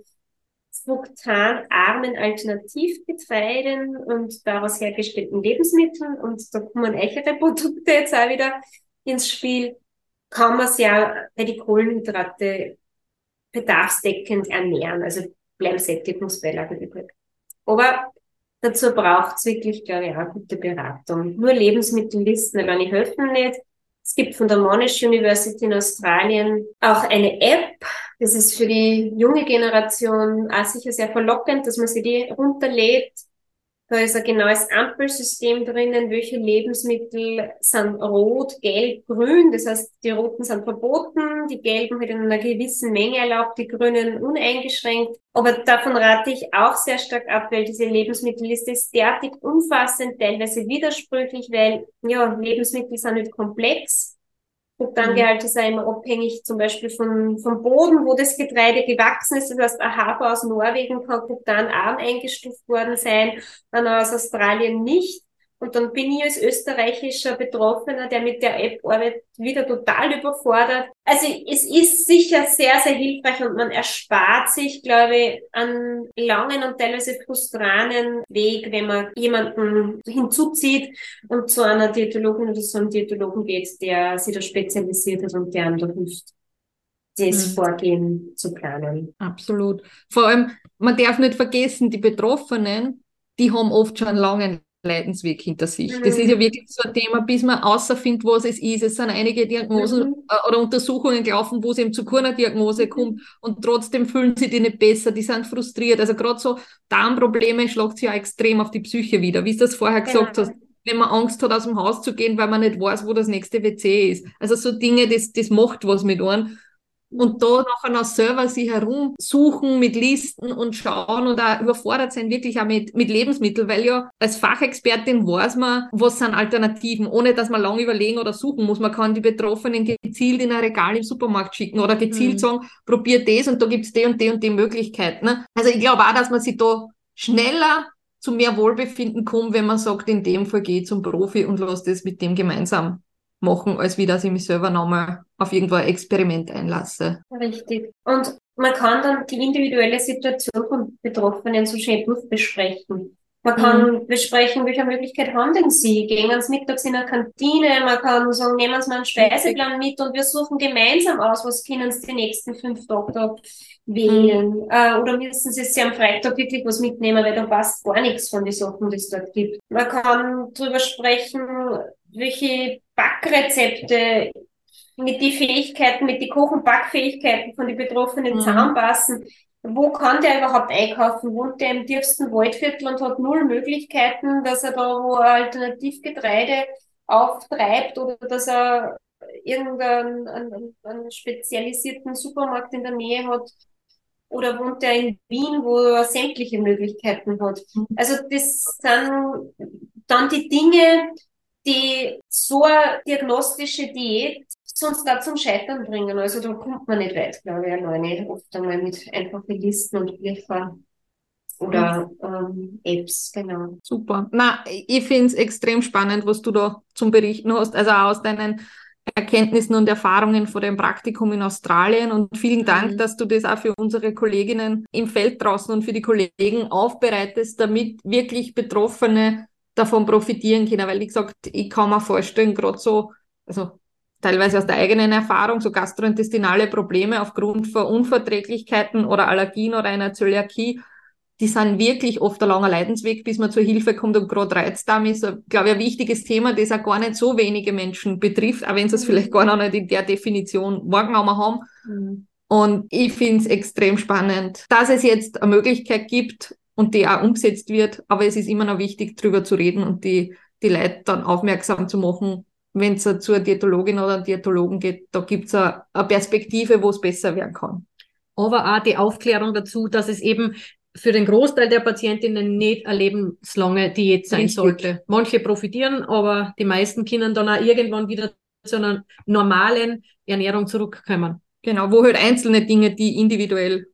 fruktanarmen Alternativgetreiden und daraus hergestellten Lebensmitteln und da kommen eichere Produkte jetzt auch wieder ins Spiel, kann man sich ja bei die Kohlenhydrate bedarfsdeckend ernähren, also bleiben Sättigungsbeilagen übrig. Aber dazu braucht es wirklich, glaube ich, auch gute Beratung. Nur Lebensmittellisten alleine helfen nicht. Es gibt von der Monash University in Australien auch eine App, das ist für die junge Generation auch sicher sehr verlockend, dass man sich die runterlädt. Da ist ein genaues Ampelsystem drinnen, welche Lebensmittel sind rot, gelb, grün. Das heißt, die roten sind verboten, die gelben halt in einer gewissen Menge erlaubt, die grünen uneingeschränkt. Aber davon rate ich auch sehr stark ab, weil diese Lebensmittelliste ist derartig umfassend, teilweise widersprüchlich, weil ja, Lebensmittel sind nicht komplex Fructangehalt ist ja immer abhängig zum Beispiel von, vom Boden, wo das Getreide gewachsen ist. Das heißt, ein Hafer aus Norwegen kann Fructanarm eingestuft worden sein, dann aus Australien nicht. Und dann bin ich als österreichischer Betroffener, der mit der App arbeitet, wieder total überfordert. Also es ist sicher sehr, sehr hilfreich und man erspart sich, glaube ich, einen langen und teilweise frustranen Weg, wenn man jemanden hinzuzieht und zu einer Diätologin oder zu einem Diätologen geht, der sich da spezialisiert hat und der einem da hilft das mhm. Vorgehen zu planen. Absolut. Vor allem, man darf nicht vergessen, die Betroffenen, die haben oft schon einen langen Leidensweg hinter sich. Mhm. Das ist ja wirklich so ein Thema, bis man außerfindet, was es ist. Es sind einige Diagnosen mhm. Äh, oder Untersuchungen gelaufen, wo es eben zu keiner Diagnose mhm. kommt und trotzdem fühlen sie die nicht besser, die sind frustriert. Also gerade so Darmprobleme schlägt sich ja extrem auf die Psyche wieder, wie du das vorher gesagt genau. hast. Wenn man Angst hat, aus dem Haus zu gehen, weil man nicht weiß, wo das nächste WC ist. Also so Dinge, das, das macht was mit einem und da nachher noch selber sich herumsuchen mit Listen und schauen und auch überfordert sein wirklich auch mit, mit Lebensmitteln, weil ja als Fachexpertin weiß man, was sind Alternativen, ohne dass man lange überlegen oder suchen muss. Man kann die Betroffenen gezielt in ein Regal im Supermarkt schicken oder gezielt mhm. sagen, probier das und da gibt's die und die und die Möglichkeiten. Ne? Also ich glaube auch, dass man sich da schneller zu mehr Wohlbefinden kommt, wenn man sagt, in dem Fall geh zum Profi und lass das mit dem gemeinsam machen, als wie dass ich mich selber nochmal auf irgendwo ein Experiment einlasse. Richtig. Und man kann dann die individuelle Situation von Betroffenen so schön durchbesprechen. Man kann mhm. besprechen, welche Möglichkeit haben denn Sie? Gehen Sie mittags in eine Kantine? Man kann sagen, nehmen Sie mal einen Speiseplan mit und wir suchen gemeinsam aus, was können Sie die nächsten fünf Tage wählen? Mhm. Äh, oder müssen Sie am Freitag wirklich was mitnehmen, weil da passt gar nichts von den Sachen, die es dort gibt. Man kann darüber sprechen, welche Backrezepte mit die Fähigkeiten, mit die Koch- und Backfähigkeiten von den Betroffenen mhm. zusammenpassen. Wo kann der überhaupt einkaufen? Wohnt der im tiefsten Waldviertel und hat null Möglichkeiten, dass er da wo Alternativgetreide auftreibt oder dass er irgendeinen einen, einen spezialisierten Supermarkt in der Nähe hat? Oder wohnt er in Wien, wo er sämtliche Möglichkeiten hat? Mhm. Also das sind dann die Dinge, die so eine diagnostische Diät sonst da zum Scheitern bringen. Also da kommt man nicht weit, glaube ich, alleine. Oft einmal mit einfachen Listen und Briefen oder ähm, Apps, genau. Super. Na, ich finde es extrem spannend, was du da zum Berichten hast. Also aus deinen Erkenntnissen und Erfahrungen vor dem Praktikum in Australien. Und vielen Dank, mhm. dass du das auch für unsere Kolleginnen im Feld draußen und für die Kollegen aufbereitest, damit wirklich Betroffene davon profitieren können. Weil, wie gesagt, ich kann mir vorstellen, gerade so, also teilweise aus der eigenen Erfahrung, so gastrointestinale Probleme aufgrund von Unverträglichkeiten oder Allergien oder einer Zöliakie, die sind wirklich oft ein langer Leidensweg, bis man zur Hilfe kommt und gerade Reizdarm ist, glaube ich, ein wichtiges Thema, das auch gar nicht so wenige Menschen betrifft, auch wenn sie es mhm. vielleicht gar noch nicht in der Definition wahrgenommen haben. Mhm. Und ich finde es extrem spannend, dass es jetzt eine Möglichkeit gibt, und die auch umgesetzt wird. Aber es ist immer noch wichtig, drüber zu reden und die, die Leute dann aufmerksam zu machen, wenn es zur Diätologin oder Diätologen geht, da gibt es eine, eine Perspektive, wo es besser werden kann. Aber auch die Aufklärung dazu, dass es eben für den Großteil der Patientinnen nicht eine lebenslange Diät sein Richtig. sollte. Manche profitieren, aber die meisten können dann auch irgendwann wieder zu einer normalen Ernährung zurückkommen. Genau, wo halt einzelne Dinge, die individuell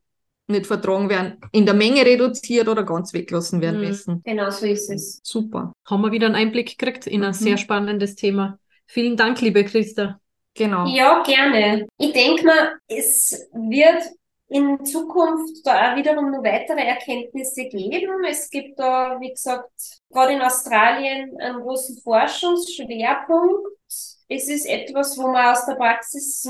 nicht vertragen werden, in der Menge reduziert oder ganz weglassen werden mhm. müssen. Genau so ist es. Super. Haben wir wieder einen Einblick gekriegt in ein mhm. sehr spannendes Thema. Vielen Dank, liebe Christa. Genau. Ja, gerne. Ich denke mal, es wird in Zukunft da auch wiederum noch weitere Erkenntnisse geben. Es gibt da, wie gesagt, gerade in Australien einen großen Forschungsschwerpunkt es ist etwas, wo wir aus der Praxis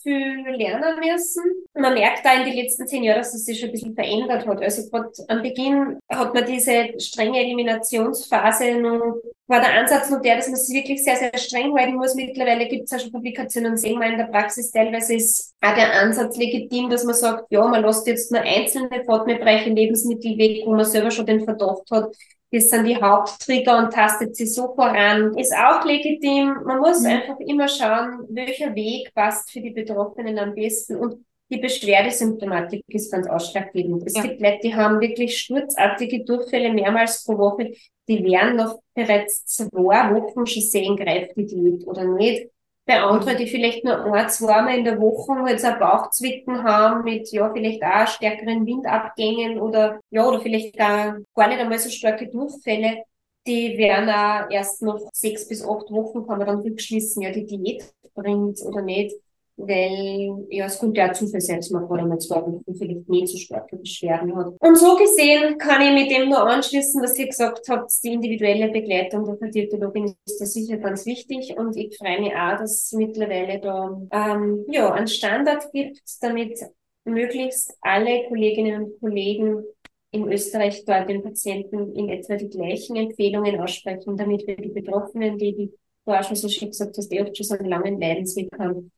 viel lernen müssen. Man merkt da in den letzten zehn Jahren, dass es sich schon ein bisschen verändert hat. Also gerade am Beginn hat man diese strenge Eliminationsphase noch, war der Ansatz nur der, dass man sich wirklich sehr, sehr streng halten muss. Mittlerweile gibt es ja schon Publikationen, sehen wir in der Praxis teilweise ist auch der Ansatz legitim, dass man sagt, ja, man lässt jetzt nur einzelne fortmehrbereiche Lebensmittel weg, wo man selber schon den Verdacht hat, das sind die Haupttrigger und tastet sie so voran. Ist auch legitim. Man muss mhm. einfach immer schauen, welcher Weg passt für die Betroffenen am besten. Und die Beschwerdesymptomatik ist ganz ausschlaggebend. Es ja. gibt Leute, die haben wirklich sturzartige Durchfälle mehrmals pro Woche. Die werden noch bereits zwei Wochen schon sehen, greift die Diät oder nicht bei anderen, die vielleicht nur ein, zweimal in der Woche jetzt ein Bauchzwicken haben mit, ja, vielleicht auch stärkeren Windabgängen oder, ja, oder vielleicht auch gar nicht einmal so starke Durchfälle, die werden auch erst nach sechs bis acht Wochen kann man dann rückschließen, ja, die Diät bringt oder nicht. Weil, ja, es könnte ja Zufall sein, dass man gerade mal zwei Wochen vielleicht nicht so starke Beschwerden hat. Und so gesehen kann ich mit dem nur anschließen, was ihr gesagt habt, die individuelle Begleitung der Kardiologin ist da sicher ganz wichtig. Und ich freue mich auch, dass es mittlerweile da, ähm, ja, einen Standard gibt, damit möglichst alle Kolleginnen und Kollegen in Österreich dort den Patienten in etwa die gleichen Empfehlungen aussprechen, damit wir die Betroffenen, die, die du auch schon so schön gesagt hast, die oft schon so einen langen Leidensweg haben,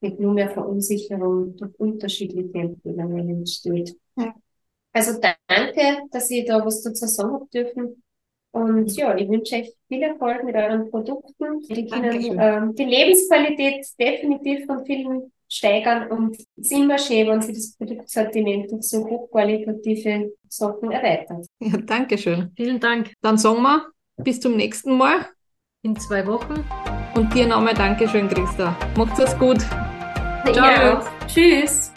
mit nur mehr Verunsicherung durch unterschiedliche Empfehlungen entsteht. Ja. Also danke, dass ihr da was dazu sagen habt dürfen. Und ja, ich wünsche euch viel Erfolg mit euren Produkten. Die können ähm, die Lebensqualität definitiv von vielen steigern und es ist immer schön, wenn sie das Produktsortiment durch so hochqualitative Sachen erweitern. Ja, danke schön. Vielen Dank. Dann sagen wir bis zum nächsten Mal. In zwei Wochen. Und dir nochmal Dankeschön, Christa. Macht's es gut. Ciao. Tschüss.